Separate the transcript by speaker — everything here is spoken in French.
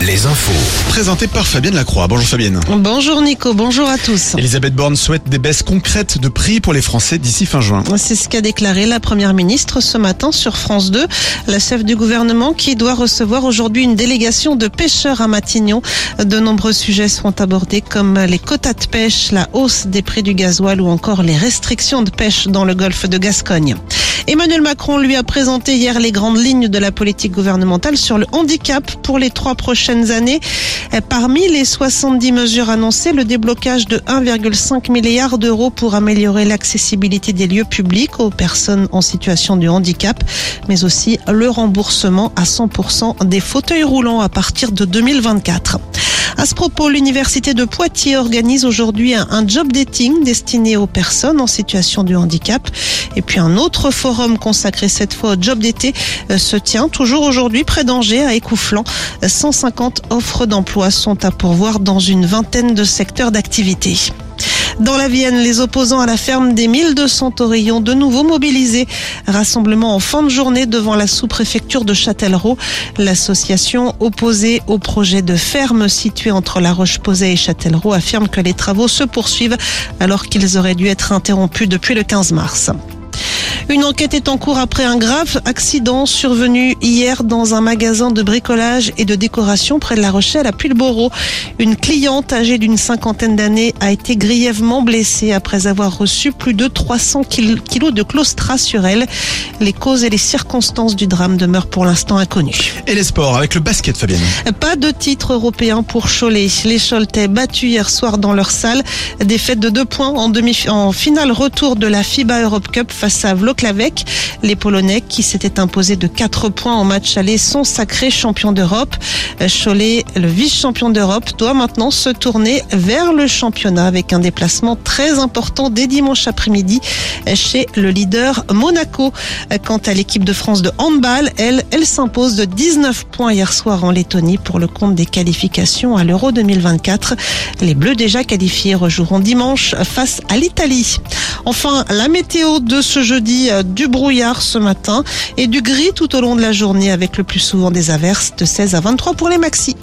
Speaker 1: les infos.
Speaker 2: Présenté par Fabienne Lacroix. Bonjour Fabienne.
Speaker 3: Bonjour Nico, bonjour à tous.
Speaker 2: Elisabeth Borne souhaite des baisses concrètes de prix pour les Français d'ici fin juin.
Speaker 3: C'est ce qu'a déclaré la Première ministre ce matin sur France 2, la chef du gouvernement qui doit recevoir aujourd'hui une délégation de pêcheurs à Matignon. De nombreux sujets seront abordés comme les quotas de pêche, la hausse des prix du gasoil ou encore les restrictions de pêche dans le golfe de Gascogne. Emmanuel Macron lui a présenté hier les grandes lignes de la politique gouvernementale sur le handicap pour les trois prochaines années. Parmi les 70 mesures annoncées, le déblocage de 1,5 milliard d'euros pour améliorer l'accessibilité des lieux publics aux personnes en situation de handicap, mais aussi le remboursement à 100% des fauteuils roulants à partir de 2024. À ce propos, l'université de Poitiers organise aujourd'hui un, job dating destiné aux personnes en situation de handicap. Et puis un autre forum consacré cette fois au job d'été euh, se tient toujours aujourd'hui près d'Angers à Écouflant. 150 offres d'emploi sont à pourvoir dans une vingtaine de secteurs d'activité. Dans la Vienne, les opposants à la ferme des 1200 oreillons de nouveau mobilisés. Rassemblement en fin de journée devant la sous-préfecture de Châtellerault. L'association opposée au projet de ferme situé entre La Roche-Posay et Châtellerault affirme que les travaux se poursuivent alors qu'ils auraient dû être interrompus depuis le 15 mars. Une enquête est en cours après un grave accident survenu hier dans un magasin de bricolage et de décoration près de La Rochelle à Pulboro. Une cliente âgée d'une cinquantaine d'années a été grièvement blessée après avoir reçu plus de 300 kilos de claustra sur elle. Les causes et les circonstances du drame demeurent pour l'instant inconnues.
Speaker 2: Et les sports avec le basket, Fabienne
Speaker 3: Pas de titre européen pour Cholet. Les Choletais battus hier soir dans leur salle. Défaite de deux points en, demi en finale retour de la FIBA Europe Cup face à Vloklavek. Les Polonais qui s'étaient imposés de 4 points en match aller sont sacrés champions d'Europe. Cholet, le vice-champion d'Europe, doit maintenant se tourner vers le championnat avec un déplacement très important dès dimanche après-midi chez le leader Monaco. Quant à l'équipe de France de handball, elle, elle s'impose de 19 points hier soir en Lettonie pour le compte des qualifications à l'Euro 2024. Les Bleus déjà qualifiés rejoueront dimanche face à l'Italie. Enfin, la météo de ce jeudi, euh, du brouillard ce matin et du gris tout au long de la journée avec le plus souvent des averses de 16 à 23 pour les maxis.